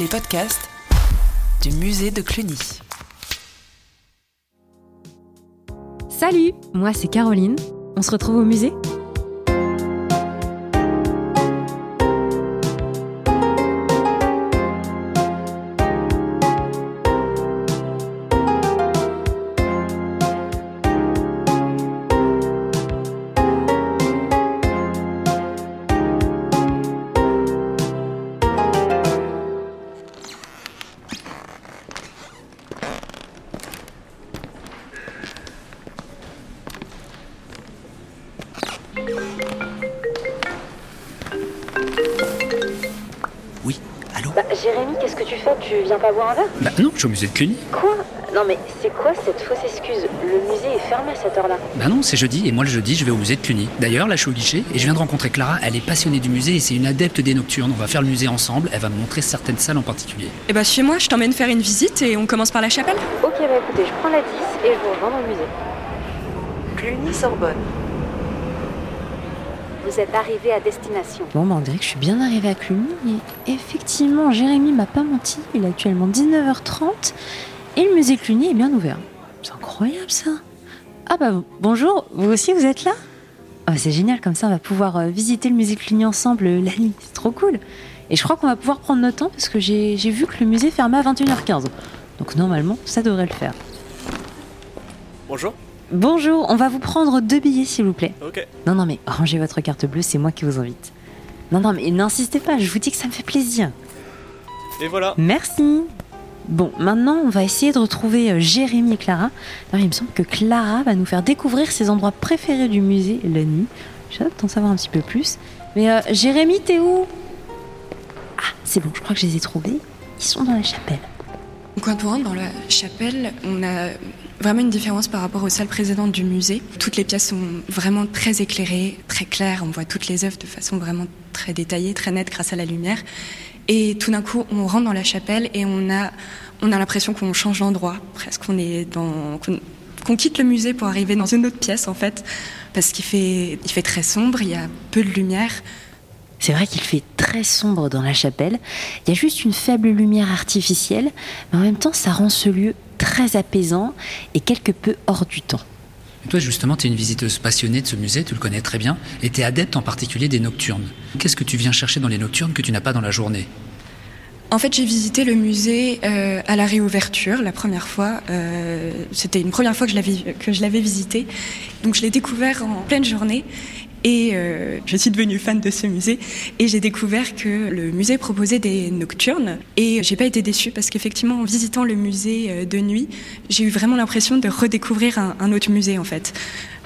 les podcasts du musée de Cluny. Salut, moi c'est Caroline. On se retrouve au musée? Tu fais Tu viens pas boire un verre Bah non, je suis au musée de Cluny. Quoi? Non mais c'est quoi cette fausse excuse? Le musée est fermé à cette heure-là. Bah non, c'est jeudi, et moi le jeudi, je vais au musée de Cluny. D'ailleurs, là, je suis au guichet, et je viens de rencontrer Clara, elle est passionnée du musée, et c'est une adepte des nocturnes. On va faire le musée ensemble, elle va me montrer certaines salles en particulier. Eh bah chez moi, je t'emmène faire une visite et on commence par la chapelle. Ok, bah écoutez, je prends la 10 et je vous rejoins dans le musée. Cluny-Sorbonne. Vous êtes arrivé à destination. Bon, bah on dirait que je suis bien arrivée à Cluny. Et effectivement, Jérémy m'a pas menti. Il est actuellement 19h30 et le musée Cluny est bien ouvert. C'est incroyable ça. Ah bah bonjour, vous aussi vous êtes là? Ah, C'est génial, comme ça on va pouvoir euh, visiter le musée Cluny ensemble euh, la nuit. C'est trop cool. Et je crois qu'on va pouvoir prendre notre temps parce que j'ai j'ai vu que le musée fermait à 21h15. Donc normalement, ça devrait le faire. Bonjour. Bonjour, on va vous prendre deux billets s'il vous plaît. Ok. Non, non, mais rangez votre carte bleue, c'est moi qui vous invite. Non, non, mais n'insistez pas, je vous dis que ça me fait plaisir. Et voilà. Merci. Bon, maintenant, on va essayer de retrouver euh, Jérémy et Clara. Alors, il me semble que Clara va nous faire découvrir ses endroits préférés du musée la nuit. J'ai hâte d'en savoir un petit peu plus. Mais euh, Jérémy, t'es où? Ah, c'est bon, je crois que je les ai trouvés. Ils sont dans la chapelle. Quand on rentre dans la chapelle, on a vraiment une différence par rapport aux salles précédentes du musée. Toutes les pièces sont vraiment très éclairées, très claires. On voit toutes les œuvres de façon vraiment très détaillée, très nette grâce à la lumière. Et tout d'un coup, on rentre dans la chapelle et on a, on a l'impression qu'on change d'endroit. Presque qu'on est qu'on, qu'on quitte le musée pour arriver dans une autre pièce en fait, parce qu'il fait, il fait très sombre, il y a peu de lumière. C'est vrai qu'il fait très sombre dans la chapelle. Il y a juste une faible lumière artificielle, mais en même temps, ça rend ce lieu très apaisant et quelque peu hors du temps. Et toi, justement, tu es une visiteuse passionnée de ce musée, tu le connais très bien, et tu es adepte en particulier des nocturnes. Qu'est-ce que tu viens chercher dans les nocturnes que tu n'as pas dans la journée? En fait, j'ai visité le musée euh, à la réouverture la première fois. Euh, C'était une première fois que je l'avais que je l'avais visité, donc je l'ai découvert en pleine journée. Et euh, je suis devenue fan de ce musée et j'ai découvert que le musée proposait des nocturnes et j'ai pas été déçue parce qu'effectivement en visitant le musée euh, de nuit, j'ai eu vraiment l'impression de redécouvrir un, autre musée en fait.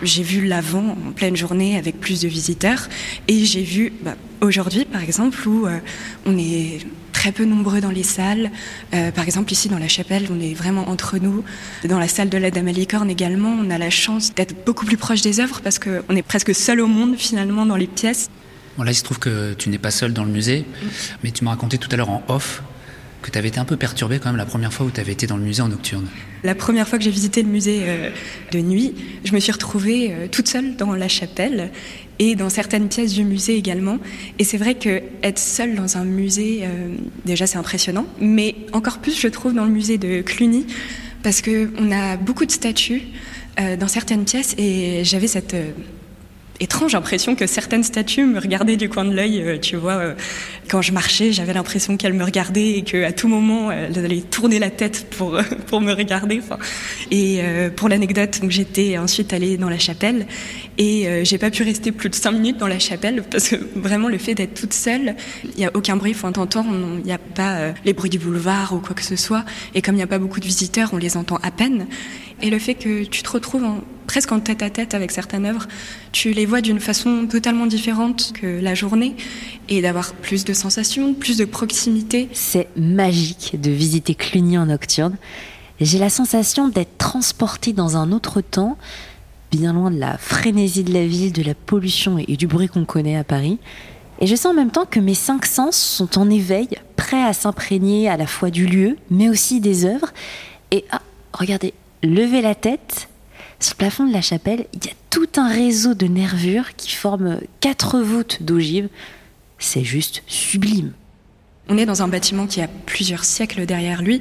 J'ai vu l'avant en pleine journée avec plus de visiteurs et j'ai vu bah, aujourd'hui par exemple où euh, on est très peu nombreux dans les salles. Euh, par exemple, ici dans la chapelle, on est vraiment entre nous. Dans la salle de la Dame à licorne également, on a la chance d'être beaucoup plus proche des œuvres parce qu'on est presque seul au monde finalement dans les pièces. Bon, là, il se trouve que tu n'es pas seul dans le musée, mais tu m'as raconté tout à l'heure en off que tu avais été un peu perturbé quand même la première fois où tu avais été dans le musée en nocturne. La première fois que j'ai visité le musée euh, de nuit, je me suis retrouvée euh, toute seule dans la chapelle et dans certaines pièces du musée également. Et c'est vrai que être seule dans un musée, euh, déjà c'est impressionnant, mais encore plus je trouve dans le musée de Cluny parce que on a beaucoup de statues euh, dans certaines pièces et j'avais cette euh, étrange impression que certaines statues me regardaient du coin de l'œil. euh, tu vois, euh, quand je marchais, j'avais l'impression qu'elles me regardaient et qu'à tout moment, elles allaient tourner la tête pour, pour me regarder. Et euh, pour l'anecdote, j'étais ensuite allée dans la chapelle et euh, j'ai pas pu rester plus de cinq minutes dans la chapelle parce que vraiment le fait d'être toute seule, il y a aucun bruit, faut t'entendre, il n'y a pas euh, les bruits du boulevard ou quoi que ce soit. Et comme il n'y a pas beaucoup de visiteurs, on les entend à peine. Et le fait que tu te retrouves en, presque en tête à tête avec certaines œuvres, tu les vois d'une façon totalement différente que la journée et d'avoir plus de sensations, plus de proximité. C'est magique de visiter Cluny en nocturne. J'ai la sensation d'être transportée dans un autre temps, bien loin de la frénésie de la ville, de la pollution et du bruit qu'on connaît à Paris. Et je sens en même temps que mes cinq sens sont en éveil, prêts à s'imprégner à la fois du lieu, mais aussi des œuvres. Et ah, regardez, levez la tête. Sur le plafond de la chapelle, il y a tout un réseau de nervures qui forment quatre voûtes d'ogives. C'est juste sublime. On est dans un bâtiment qui a plusieurs siècles derrière lui.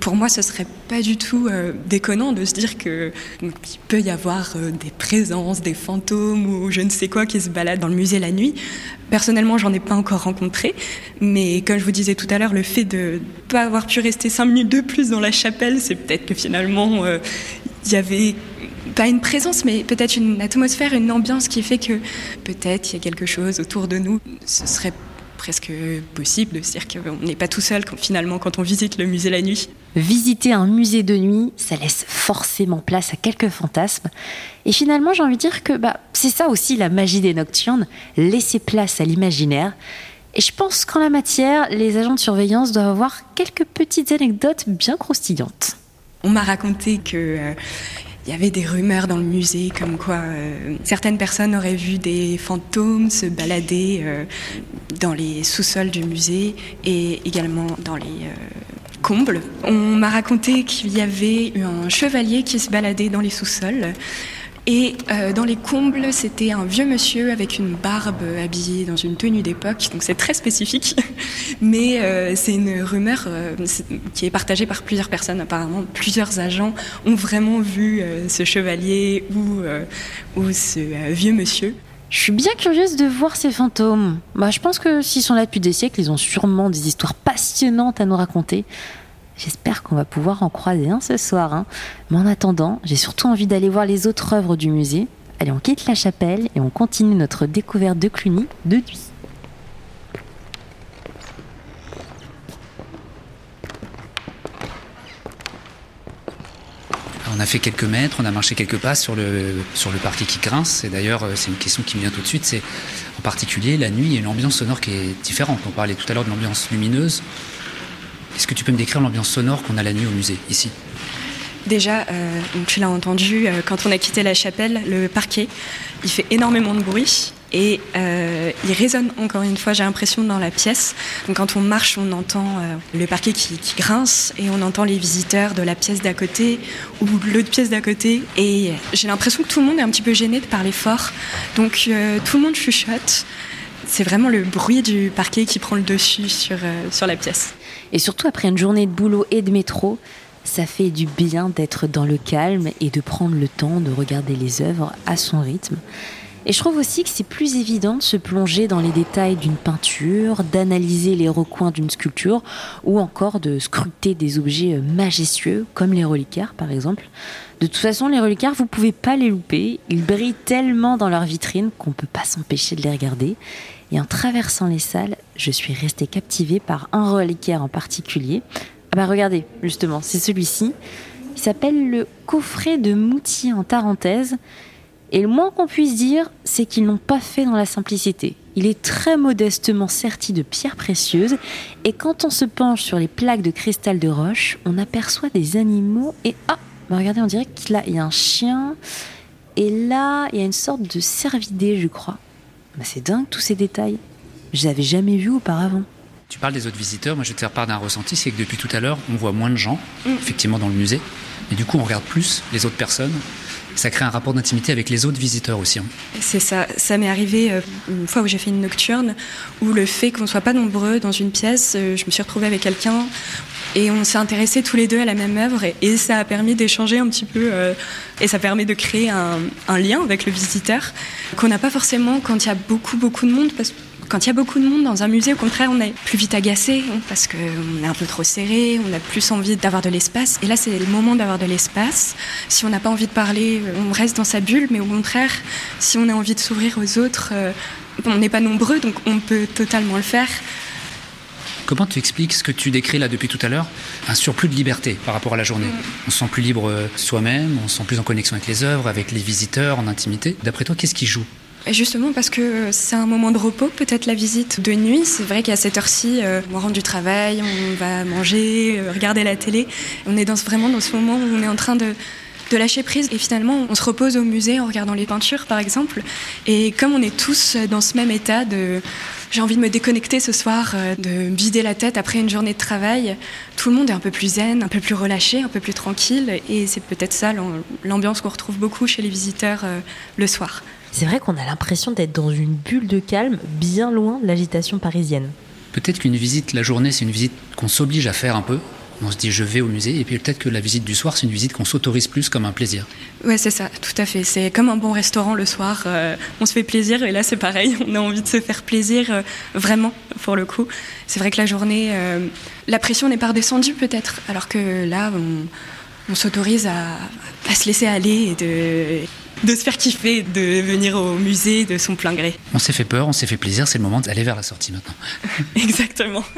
Pour moi, ce serait pas du tout euh, déconnant de se dire que il peut y avoir euh, des présences, des fantômes ou je ne sais quoi qui se baladent dans le musée la nuit. Personnellement, j'en ai pas encore rencontré, mais comme je vous disais tout à l'heure, le fait de pas avoir pu rester cinq minutes de plus dans la chapelle, c'est peut-être que finalement euh, il y avait pas une présence, mais peut-être une atmosphère, une ambiance qui fait que peut-être il y a quelque chose autour de nous. Ce serait presque possible de se dire qu'on n'est pas tout seul quand, finalement quand on visite le musée la nuit. Visiter un musée de nuit, ça laisse forcément place à quelques fantasmes. Et finalement, j'ai envie de dire que bah, c'est ça aussi la magie des nocturnes, laisser place à l'imaginaire. Et je pense qu'en la matière, les agents de surveillance doivent avoir quelques petites anecdotes bien croustillantes. On m'a raconté que euh, il y avait des rumeurs dans le musée comme quoi euh, certaines personnes auraient vu des fantômes se balader euh, dans les sous-sols du musée et également dans les euh, combles. On m'a raconté qu'il y avait un chevalier qui se baladait dans les sous-sols. Et euh, dans les combles, c'était un vieux monsieur avec une barbe habillé dans une tenue d'époque, donc c'est très spécifique. Mais euh, c'est une rumeur euh, qui est partagée par plusieurs personnes apparemment. Plusieurs agents ont vraiment vu ce chevalier ou, ou ce vieux monsieur. Je suis bien curieuse de voir ces fantômes. Bah, je pense que s'ils sont là depuis des siècles, ils ont sûrement des histoires passionnantes à nous raconter. J'espère qu'on va pouvoir en croiser un ce soir. hein. Mais en attendant, j'ai surtout envie d'aller voir les autres œuvres du musée. Allez, on quitte la chapelle et on continue notre découverte de Cluny de nuit. On a fait quelques mètres, on a marché quelques pas sur le, sur le parquet qui grince. Et d'ailleurs, euh, c'est une question qui me vient tout de suite. C'est en particulier la nuit, il y a une ambiance sonore qui est différente. On parlait tout à l'heure de l'ambiance lumineuse. Est-ce que tu peux me décrire l'ambiance sonore qu'on a la nuit au musée, ici? Déjà, euh, tu l'as entendu, euh, quand on a quitté la chapelle, le parquet, il fait énormément de bruit et euh, il résonne encore une fois, j'ai l'impression, dans la pièce. Donc quand on marche, on entend le parquet qui, qui grince et on entend les visiteurs de la pièce d'à côté ou de l'autre pièce d'à côté. Et j'ai l'impression que tout le monde est un petit peu gêné de parler fort. Donc tout le monde chuchote. C'est vraiment le bruit du parquet qui prend le dessus sur, euh, sur la pièce. Et surtout après une journée de boulot et de métro, ça fait du bien d'être dans le calme et de prendre le temps de regarder les œuvres à son rythme. Et je trouve aussi que c'est plus évident de se plonger dans les détails d'une peinture, d'analyser les recoins d'une sculpture ou encore de scruter des objets majestueux comme les reliquaires par exemple. De toute façon, les reliquaires, vous pouvez pas les louper. Ils brillent tellement dans leur vitrine qu'on peut pas s'empêcher de les regarder. Et en traversant les salles, je suis restée captivée par un reliquaire en particulier. Ah bah regardez, justement, c'est celui-ci. Il s'appelle le coffret de Moutier en Tarentaise. Et le moins qu'on puisse dire, c'est qu'ils n'ont pas fait dans la simplicité. Il est très modestement serti de pierres précieuses, et quand on se penche sur les plaques de cristal de roche, on aperçoit des animaux, et ah, bah regardez, on dirait qu'il y a- un chien, et là, il y a une sorte de cervidé, je crois. Bah, c'est dingue tous ces détails. Je les avais jamais vus auparavant. Tu parles des autres visiteurs, moi je vais te faire part d'un ressenti, c'est que depuis tout à l'heure, on voit moins de gens, effectivement, dans le musée, mais du coup on regarde plus les autres personnes. Ça crée un rapport d'intimité avec les autres visiteurs aussi. hein. C'est ça. Ça m'est arrivé euh, une fois où j'ai fait une nocturne, où le fait qu'on ne soit pas nombreux dans une pièce, euh, je me suis retrouvée avec quelqu'un et on s'est intéressés tous les deux à la même œuvre et, ça a permis d'échanger un petit peu euh, et ça permet de créer un, lien avec le visiteur qu'on n'a pas forcément quand il y a beaucoup beaucoup de monde parce que quand il y a beaucoup de monde dans un musée, au contraire, on est plus vite agacé hein, parce qu'on est un peu trop serré, on a plus envie d'avoir de l'espace. Et là, c'est le moment d'avoir de l'espace. Si on n'a pas envie de parler, on reste dans sa bulle, mais au contraire, si on a envie de s'ouvrir aux autres, euh, on n'est pas nombreux, donc on peut totalement le faire. Comment tu expliques ce que tu décris là depuis tout à l'heure Un surplus de liberté par rapport à la journée. On se sent plus libre euh, soi-même, on se sent plus en connexion avec les œuvres, avec les visiteurs, en intimité. D'après toi, qu'est-ce qui joue? Justement parce que c'est un moment de repos, peut-être la visite de nuit. C'est vrai qu'à cette heure-ci, euh, on rentre du travail, on va manger, euh, regarder la télé. On est dans vraiment dans ce moment où on est en train de, de lâcher prise et finalement on se repose au musée en regardant les peintures par exemple. Et comme on est tous dans ce même état de j'ai envie de me déconnecter ce soir, euh, de me vider la tête après une journée de travail. Tout le monde est un peu plus zen, un peu plus relâché, un peu plus tranquille. Et c'est peut-être ça l'am- l'ambiance qu'on retrouve beaucoup chez les visiteurs euh, le soir. C'est vrai qu'on a l'impression d'être dans une bulle de calme bien loin de l'agitation parisienne. Peut-être qu'une visite la journée, c'est une visite qu'on s'oblige à faire un peu. On se dit je vais au musée, et puis peut-être que la visite du soir, c'est une visite qu'on s'autorise plus comme un plaisir. Ouais, c'est ça, tout à fait. C'est comme un bon restaurant le soir. euh, on se fait plaisir, et là c'est pareil. On a envie de se faire plaisir euh, vraiment, pour le coup. C'est vrai que la journée, euh, la pression n'est pas redescendue peut-être, alors que là, on, on s'autorise à, à se laisser aller et de, de se faire kiffer, de venir au musée de son plein gré. On s'est fait peur, on s'est fait plaisir, c'est le moment d'aller vers la sortie maintenant. Exactement.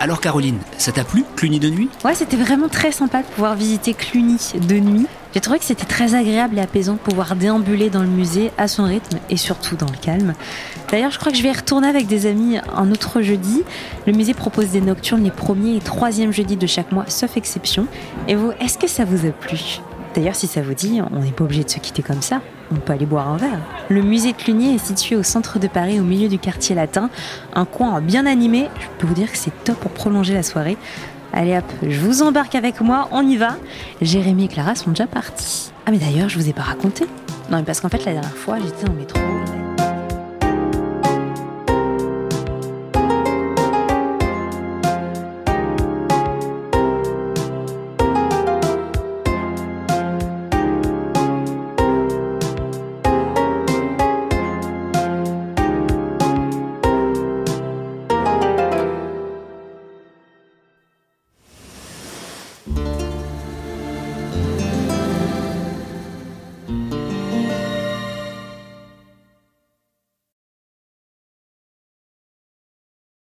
Alors Caroline, ça t'a plu, Cluny de nuit? Ouais, c'était vraiment très sympa de pouvoir visiter Cluny de nuit. J'ai trouvé que c'était très agréable et apaisant de pouvoir déambuler dans le musée à son rythme et surtout dans le calme. D'ailleurs, je crois que je vais y retourner avec des amis un autre jeudi. Le musée propose des nocturnes les premiers et troisièmes jeudis de chaque mois, sauf exception. Et vous, est-ce que ça vous a plu? D'ailleurs, si ça vous dit, on n'est pas obligé de se quitter comme ça. On peut aller boire un verre. Le musée de Cluny est situé au centre de Paris, au milieu du quartier latin. Un coin bien animé. Je peux vous dire que c'est top pour prolonger la soirée. Allez hop, je vous embarque avec moi, on y va. Jérémy et Clara sont déjà partis. Ah mais d'ailleurs, je vous ai pas raconté. Non mais parce qu'en fait la dernière fois, j'étais en métro.